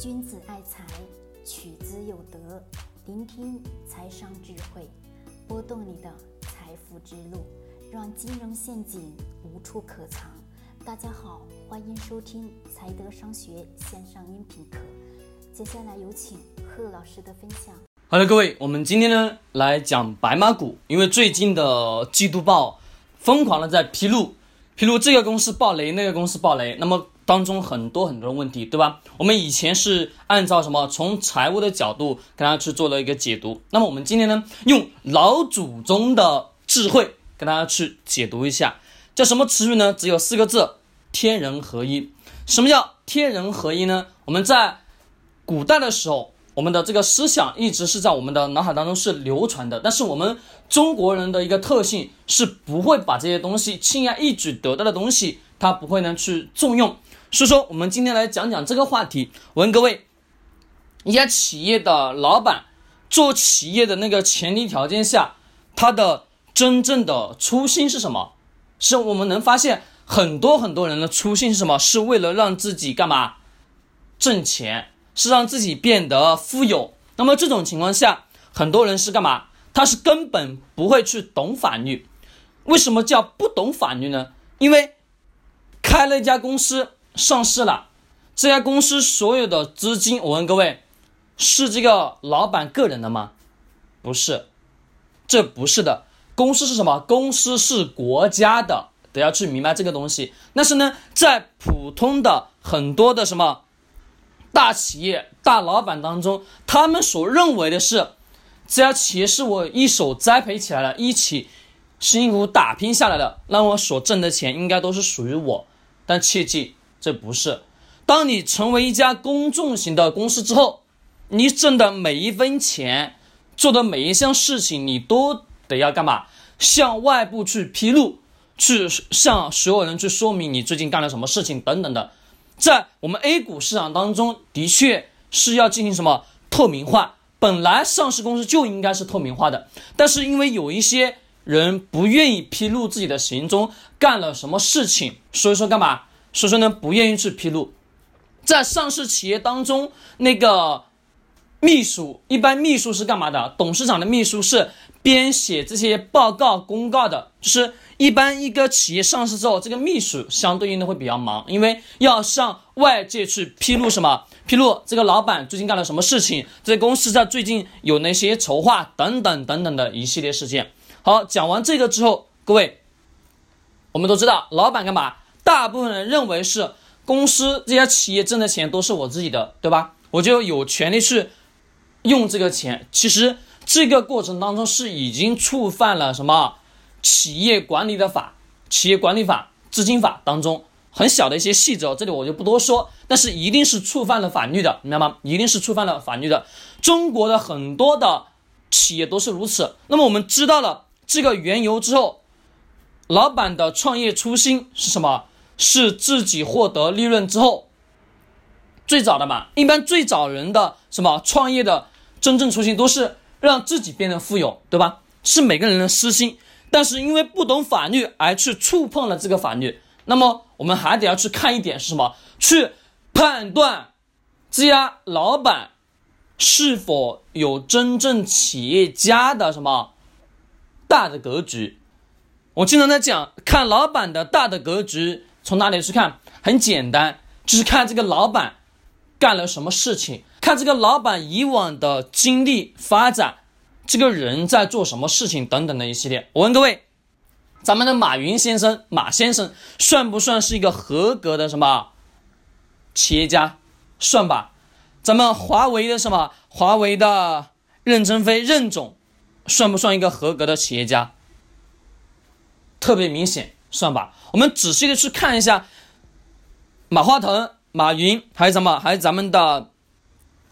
君子爱财，取之有德。聆听财商智慧，拨动你的财富之路，让金融陷阱无处可藏。大家好，欢迎收听财德商学线上音频课。接下来有请贺老师的分享。好的，各位，我们今天呢来讲白马股，因为最近的季度报疯狂的在披露，披露这个公司暴雷，那个公司暴雷，那么当中很多很多的问题，对吧？我们以前是按照什么从财务的角度跟大家去做了一个解读，那么我们今天呢用老祖宗的智慧跟大家去解读一下，叫什么词语呢？只有四个字：天人合一。什么叫天人合一呢？我们在古代的时候。我们的这个思想一直是在我们的脑海当中是流传的，但是我们中国人的一个特性是不会把这些东西轻而易举得到的东西，他不会呢去重用。所以说，我们今天来讲讲这个话题。我问各位，一家企业的老板做企业的那个前提条件下，他的真正的初心是什么？是我们能发现很多很多人的初心是什么？是为了让自己干嘛挣钱？是让自己变得富有，那么这种情况下，很多人是干嘛？他是根本不会去懂法律。为什么叫不懂法律呢？因为开了一家公司上市了，这家公司所有的资金，我问各位，是这个老板个人的吗？不是，这不是的。公司是什么？公司是国家的，得要去明白这个东西。但是呢，在普通的很多的什么？大企业大老板当中，他们所认为的是，这家企业是我一手栽培起来的，一起辛苦打拼下来的，那我所挣的钱应该都是属于我。但切记，这不是。当你成为一家公众型的公司之后，你挣的每一分钱，做的每一项事情，你都得要干嘛？向外部去披露，去向所有人去说明你最近干了什么事情等等的。在我们 A 股市场当中，的确是要进行什么透明化。本来上市公司就应该是透明化的，但是因为有一些人不愿意披露自己的行踪，干了什么事情，所以说干嘛？所以说呢，不愿意去披露。在上市企业当中，那个秘书一般秘书是干嘛的？董事长的秘书是编写这些报告公告的，就是。一般一个企业上市之后，这个秘书相对应的会比较忙，因为要向外界去披露什么？披露这个老板最近干了什么事情，这公司在最近有哪些筹划等等等等的一系列事件。好，讲完这个之后，各位，我们都知道，老板干嘛？大部分人认为是公司这家企业挣的钱都是我自己的，对吧？我就有权利去用这个钱。其实这个过程当中是已经触犯了什么？企业管理的法、企业管理法、资金法当中很小的一些细则，这里我就不多说。但是一定是触犯了法律的，明白吗？一定是触犯了法律的。中国的很多的企业都是如此。那么我们知道了这个缘由之后，老板的创业初心是什么？是自己获得利润之后，最早的嘛，一般最早人的什么创业的真正初心都是让自己变得富有，对吧？是每个人的私心。但是因为不懂法律而去触碰了这个法律，那么我们还得要去看一点是什么？去判断这家老板是否有真正企业家的什么大的格局。我经常在讲，看老板的大的格局从哪里去看？很简单，就是看这个老板干了什么事情，看这个老板以往的经历发展。这个人在做什么事情等等的一系列，我问各位，咱们的马云先生，马先生算不算是一个合格的什么企业家？算吧。咱们华为的什么？华为的任正非任总，算不算一个合格的企业家？特别明显，算吧。我们仔细的去看一下，马化腾、马云，还有什么？还有咱们的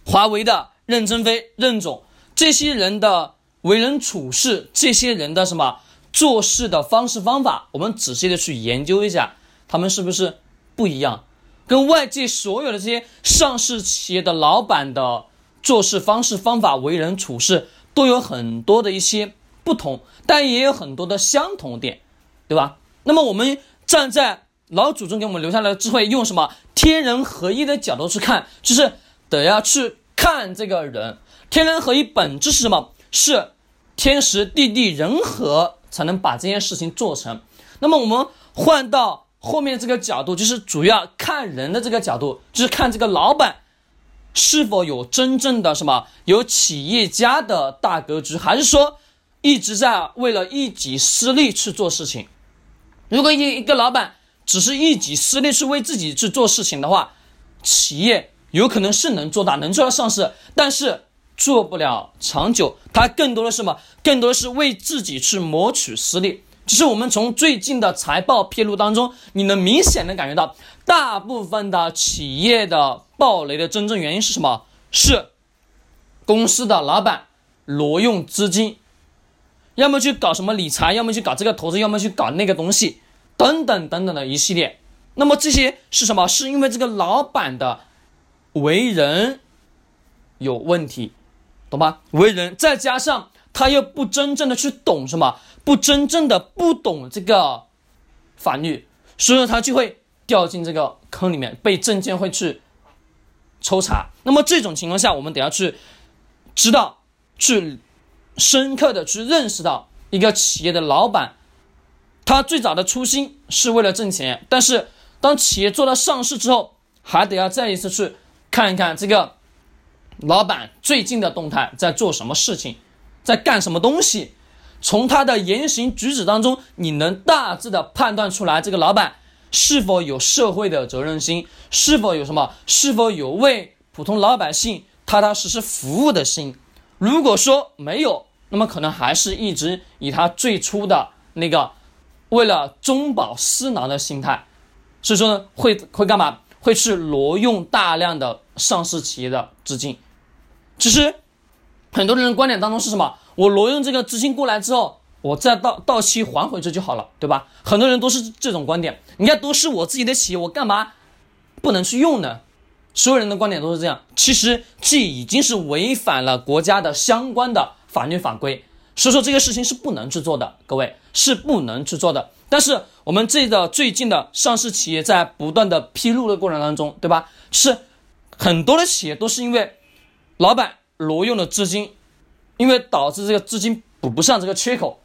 华为的任正非任总。这些人的为人处事，这些人的什么做事的方式方法，我们仔细的去研究一下，他们是不是不一样？跟外界所有的这些上市企业的老板的做事方式方法、为人处事都有很多的一些不同，但也有很多的相同点，对吧？那么我们站在老祖宗给我们留下来的智慧，用什么天人合一的角度去看，就是。得要去看这个人。天人合一本质是什么？是天时地利人和才能把这件事情做成。那么我们换到后面这个角度，就是主要看人的这个角度，就是看这个老板是否有真正的什么有企业家的大格局，还是说一直在为了一己私利去做事情。如果一一个老板只是一己私利去为自己去做事情的话，企业有可能是能做大，能做到上市，但是。做不了长久，他更多的是什么？更多的是为自己去谋取私利。只是我们从最近的财报披露当中，你能明显的感觉到，大部分的企业的暴雷的真正原因是什么？是公司的老板挪用资金，要么去搞什么理财，要么去搞这个投资，要么去搞那个东西，等等等等的一系列。那么这些是什么？是因为这个老板的为人有问题。懂吧？为人，再加上他又不真正的去懂什么，不真正的不懂这个法律，所以说他就会掉进这个坑里面，被证监会去抽查。那么这种情况下，我们得要去知道，去深刻的去认识到一个企业的老板，他最早的初心是为了挣钱，但是当企业做到上市之后，还得要再一次去看一看这个。老板最近的动态在做什么事情，在干什么东西？从他的言行举止当中，你能大致的判断出来，这个老板是否有社会的责任心，是否有什么，是否有为普通老百姓踏踏实实服务的心？如果说没有，那么可能还是一直以他最初的那个为了中饱私囊的心态，所以说呢，会会干嘛？会去挪用大量的上市企业的资金。其实，很多人的观点当中是什么？我挪用这个资金过来之后，我再到到期还回去就好了，对吧？很多人都是这种观点。你看，都是我自己的企业，我干嘛不能去用呢？所有人的观点都是这样。其实，这已经是违反了国家的相关的法律法规，所以说这个事情是不能去做的。各位是不能去做的。但是我们这个最近的上市企业在不断的披露的过程当中，对吧？是很多的企业都是因为。老板挪用的资金，因为导致这个资金补不上这个缺口，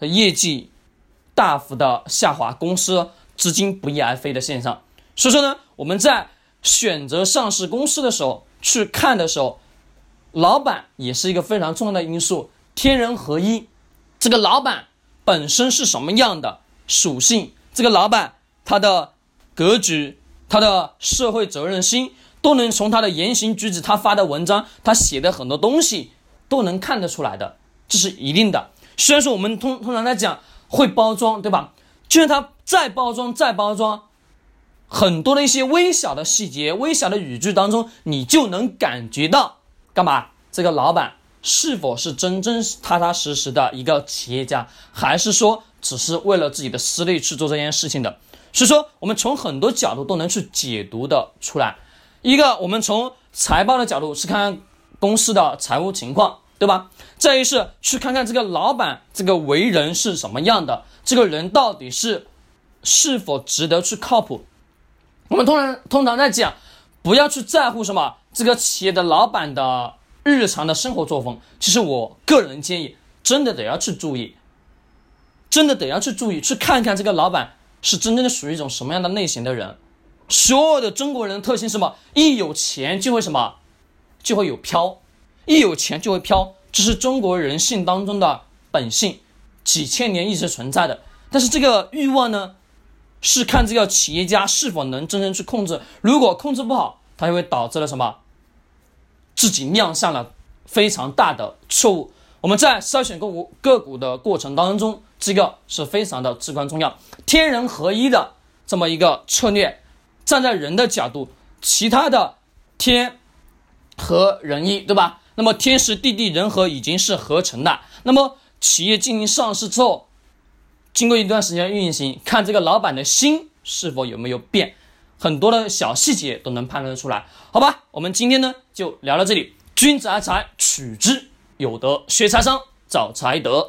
业绩大幅的下滑，公司资金不翼而飞的现象。所以说呢，我们在选择上市公司的时候去看的时候，老板也是一个非常重要的因素。天人合一，这个老板本身是什么样的属性？这个老板他的格局，他的社会责任心。都能从他的言行举止、他发的文章、他写的很多东西都能看得出来的，这是一定的。虽然说我们通通常来讲会包装，对吧？就算他再包装、再包装，很多的一些微小的细节、微小的语句当中，你就能感觉到干嘛？这个老板是否是真正踏踏实实的一个企业家，还是说只是为了自己的私利去做这件事情的？所以说，我们从很多角度都能去解读的出来。一个，我们从财报的角度去看公司的财务情况，对吧？再一是去看看这个老板这个为人是什么样的，这个人到底是是否值得去靠谱。我们通常通常在讲，不要去在乎什么这个企业的老板的日常的生活作风。其实我个人建议，真的得要去注意，真的得要去注意，去看看这个老板是真正的属于一种什么样的类型的人。所有的中国人的特性是什么？一有钱就会什么，就会有飘，一有钱就会飘，这是中国人性当中的本性，几千年一直存在的。但是这个欲望呢，是看这个企业家是否能真正去控制。如果控制不好，它就会导致了什么？自己酿下了非常大的错误。我们在筛选个股个股的过程当中，这个是非常的至关重要，天人合一的这么一个策略。站在人的角度，其他的天和人一，对吧？那么天时地利人和已经是合成的。那么企业进行上市之后，经过一段时间运行，看这个老板的心是否有没有变，很多的小细节都能判断出来。好吧，我们今天呢就聊到这里。君子爱财，取之有德；学财商，找财德。